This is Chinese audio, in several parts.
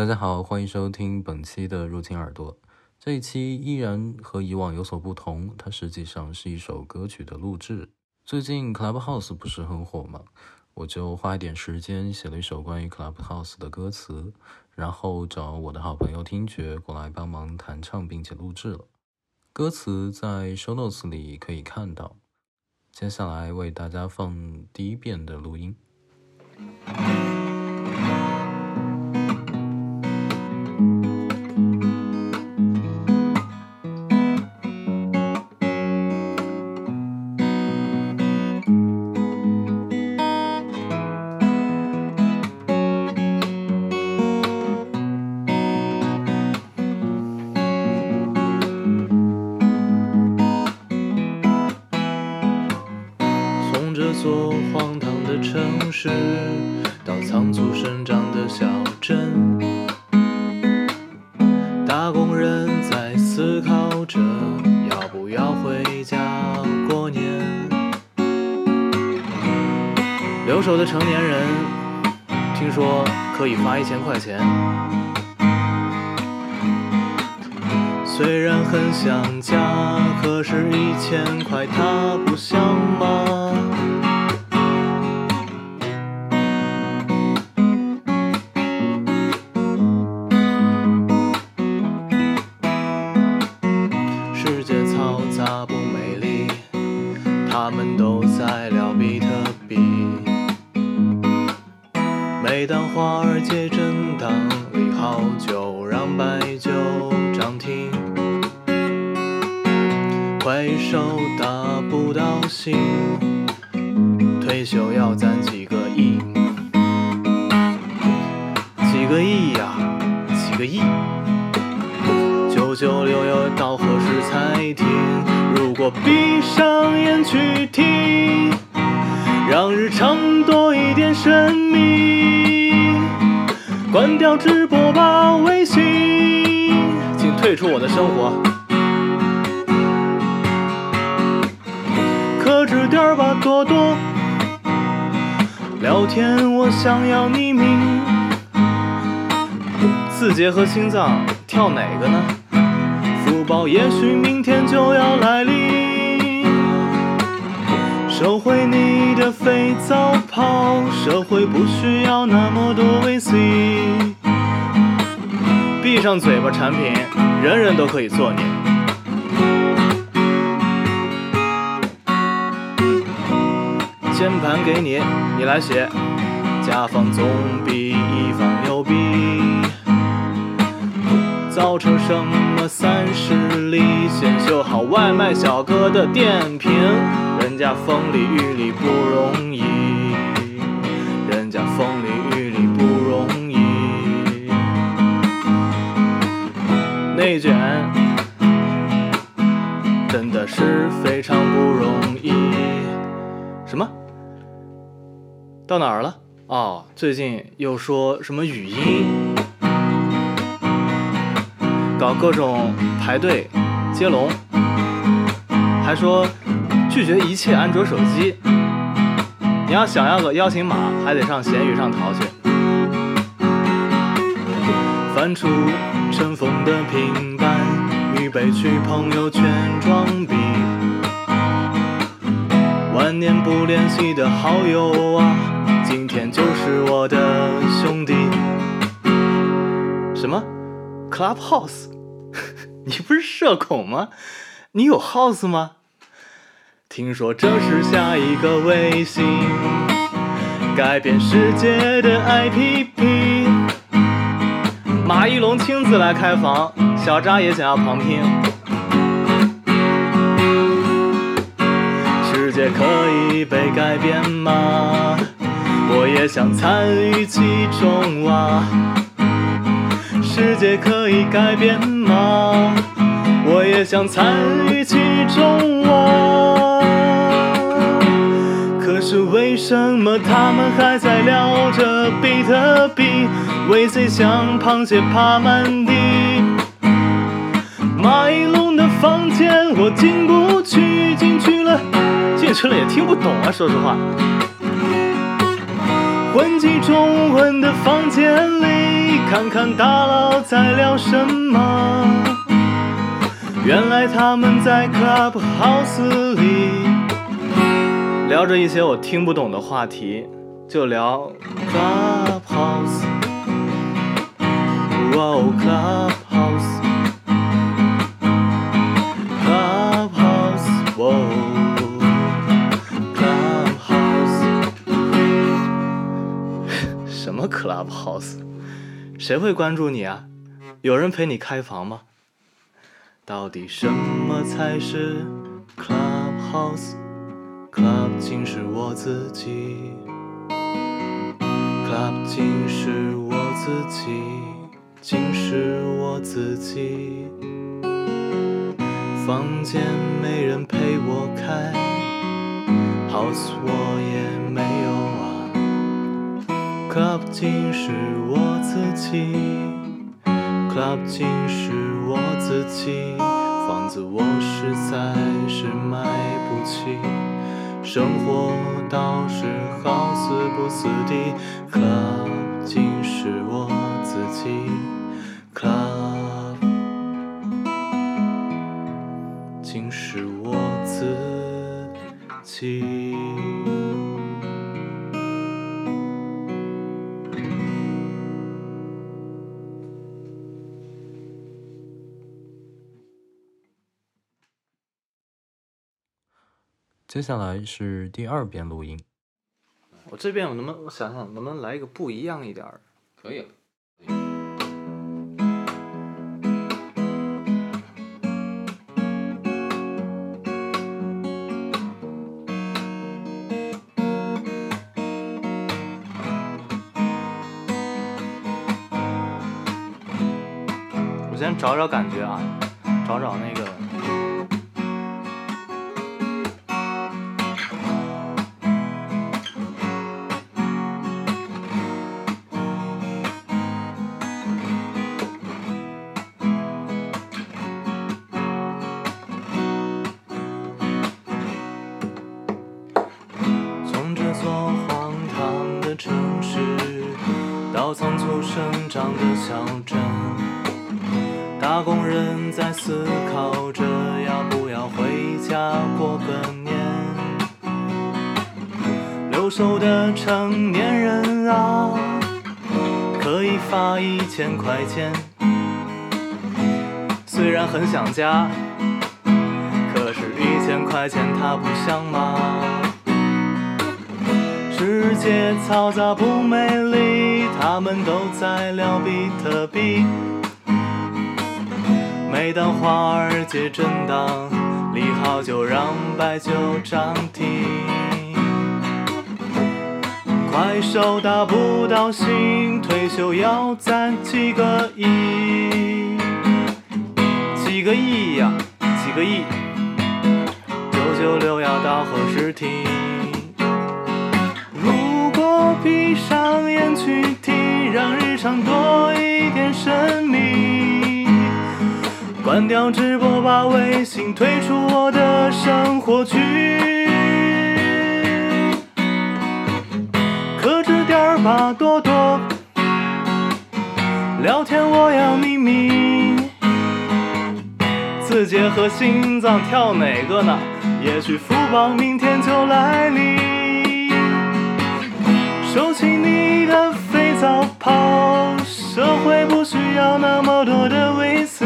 大家好，欢迎收听本期的入侵耳朵。这一期依然和以往有所不同，它实际上是一首歌曲的录制。最近 Clubhouse 不是很火吗？我就花一点时间写了一首关于 Clubhouse 的歌词，然后找我的好朋友听觉过来帮忙弹唱，并且录制了。歌词在 Show Notes 里可以看到。接下来为大家放第一遍的录音。的成年人听说可以发一千块钱，虽然很想家，可是一千块它不想吗？亿呀，几个亿。九九六要到何时才停？如果闭上眼去听，让日常多一点神秘。关掉直播吧，微信，请退出我的生活。克制点吧，多多。聊天我想要匿名。字节和心脏跳哪个呢？福报也许明天就要来临。收回你的肥皂泡，社会不需要那么多 VC。闭上嘴巴，产品人人都可以做你。键盘给你，你来写。甲方总比乙方牛逼。什么三十里？先修好外卖小哥的电瓶，人家风里雨里不容易，人家风里雨里不容易。内卷真的是非常不容易。什么？到哪儿了？哦，最近又说什么语音？搞各种排队接龙，还说拒绝一切安卓手机。你要想要个邀请码，还得上闲鱼上淘去。翻出尘封的平板，预备去朋友圈装逼。万年不联系的好友啊，今天就是我的兄弟。什么？Clubhouse？你不是社恐吗？你有 house 吗？听说这是下一个微信，改变世界的 APP。马一龙亲自来开房，小扎也想要旁听。世界可以被改变吗？我也想参与其中啊。世界可以改变吗？我也想参与其中啊。可是为什么他们还在聊着比特币？VC 像螃蟹爬满地。马一龙的房间我进不去，进去了，进去了也听不懂啊，说实话。混迹中文的房间里，看看大佬在聊什么。原来他们在 Clubhouse 里聊着一些我听不懂的话题，就聊 Clubhouse。哇哦，Clubhouse。Clubhouse，哇，Clubhouse。什么 Clubhouse？谁会关注你啊？有人陪你开房吗？到底什么才是 Clubhouse？Club 竟是我自己，Club 竟是我自己，竟是我自己。房间没人陪我开，House 我也没有啊。Club 竟是我，Club 竟是我自己。房子我实在是买不起，生活倒是好死不死的。Club 竟是我自己竟是我自己。接下来是第二遍录音，我这边我能不能我想想能不能来一个不一样一点儿？可以。我先找找感觉啊，找找那个。仓促生长的小镇，打工人在思考着要不要回家过个年。留守的成年人啊，可以发一千块钱。虽然很想家，可是一千块钱他不想吗？世界嘈杂不美丽，他们都在聊比特币。每当华尔街震荡，利好就让白酒涨停。快手达不到薪，退休要攒几个亿，几个亿呀，几个亿。九九六要到何时停？闭上眼去听，让日常多一点神秘。关掉直播，把微信退出我的生活区。克制点儿吧，多多。聊天我要秘密。字节和心脏跳哪个呢？也许福报明天就来临。收起你的肥皂泡，社会不需要那么多的 VC。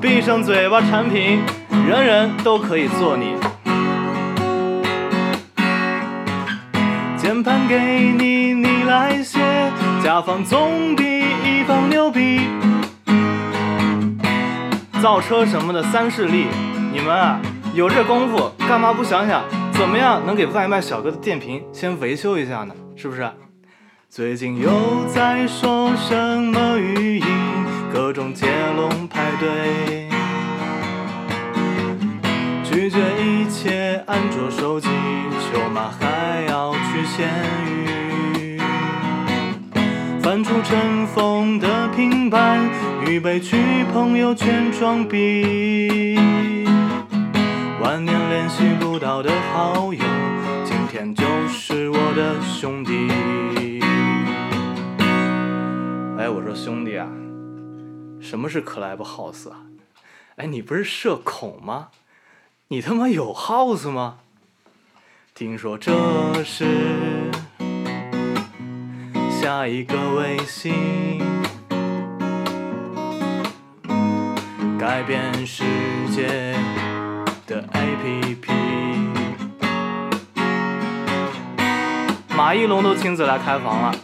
闭上嘴巴，产品人人都可以做你。键盘给你，你来写，甲方总比乙方牛逼。造车什么的三势力，你们啊有这功夫，干嘛不想想怎么样能给外卖小哥的电瓶先维修一下呢？是不是？最近又在说什么语音，各种接龙排队，拒绝一切安卓手机，舅妈还要去闲鱼。翻出尘封的平板，预备去朋友圈装逼。万年联系不到的好友，今天就的兄弟。哎，我说兄弟啊，什么是 Clubhouse 啊？哎，你不是社恐吗？你他妈有 house 吗？听说这是下一个微信，改变世界的 APP。马一龙都亲自来开房了，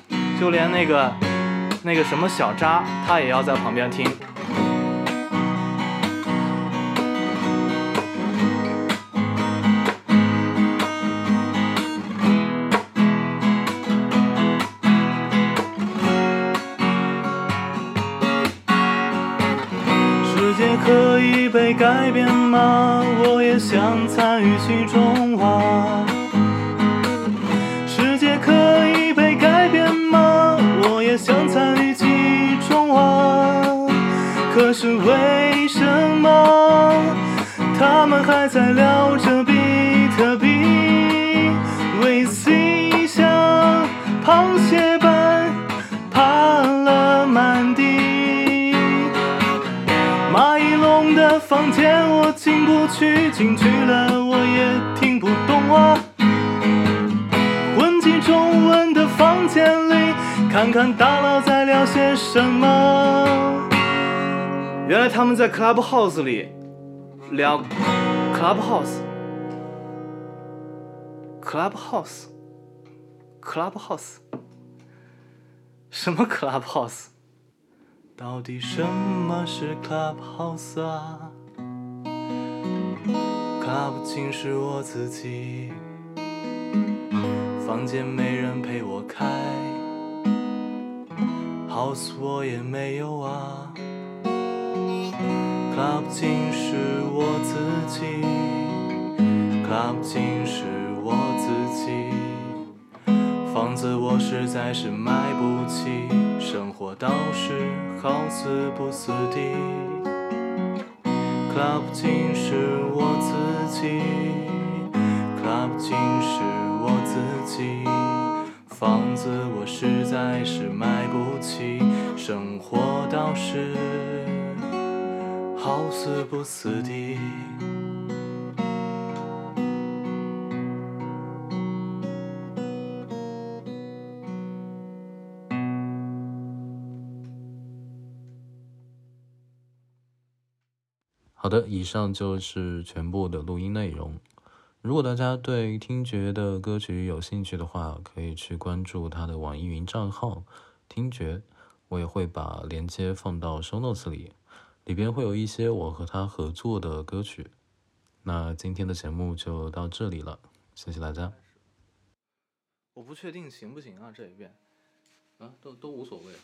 就连那个那个什么小扎，他也要在旁边听。世界可以被改变吗？我也想参与其中啊。可是为什么他们还在聊着比特币？VC 像螃蟹般爬了满地。马一龙的房间我进不去，进去了我也听不懂啊。混迹中文的房间里，看看大佬在聊些什么。原来他们在 Clubhouse 里聊 Clubhouse，Clubhouse，Clubhouse，什么 Clubhouse？到底什么是 Clubhouse 啊？Club 竟是我自己，房间没人陪我开，House 我也没有啊。Club 竟是我自己，Club 竟是我自己。房子我实在是买不起，生活倒是好死不死的。Club 竟是我自己，Club 竟是我自己。房子我实在是买不起，生活倒是好死不死的。好的，以上就是全部的录音内容。如果大家对听觉的歌曲有兴趣的话，可以去关注他的网易云账号“听觉”，我也会把链接放到 show notes 里，里边会有一些我和他合作的歌曲。那今天的节目就到这里了，谢谢大家。我不确定行不行啊，这一遍。啊，都都无所谓。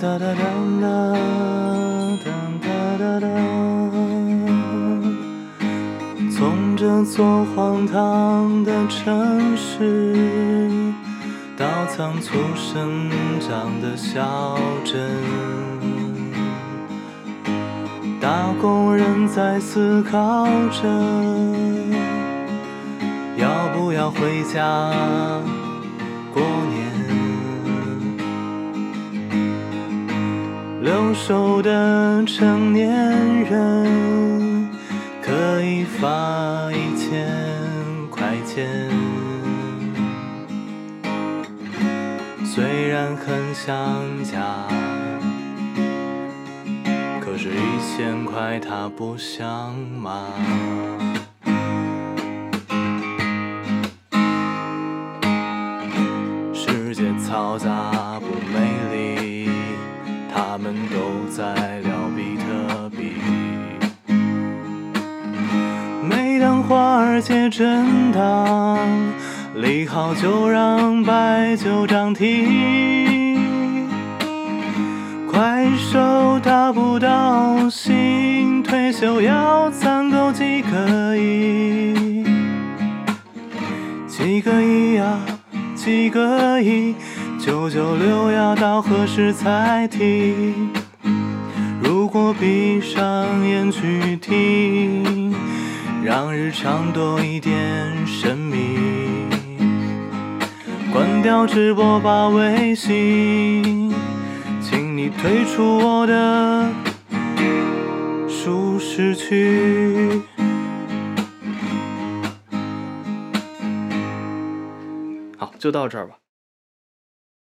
哒哒哒哒哒哒哒哒。从这座荒唐的城市。到仓促生长的小镇，打工人在思考着要不要回家熟的成年人可以发一千块钱。虽然很想家，可是一千块他不想吗？华尔街震荡，利好就让白酒涨停。快手达不到新退休要攒够几个亿？几个亿呀，几个亿？九九六要到何时才停？如果闭上眼去听，让日常多一点神秘。关掉直播吧，微信，请你退出我的舒适区。好，就到这儿吧。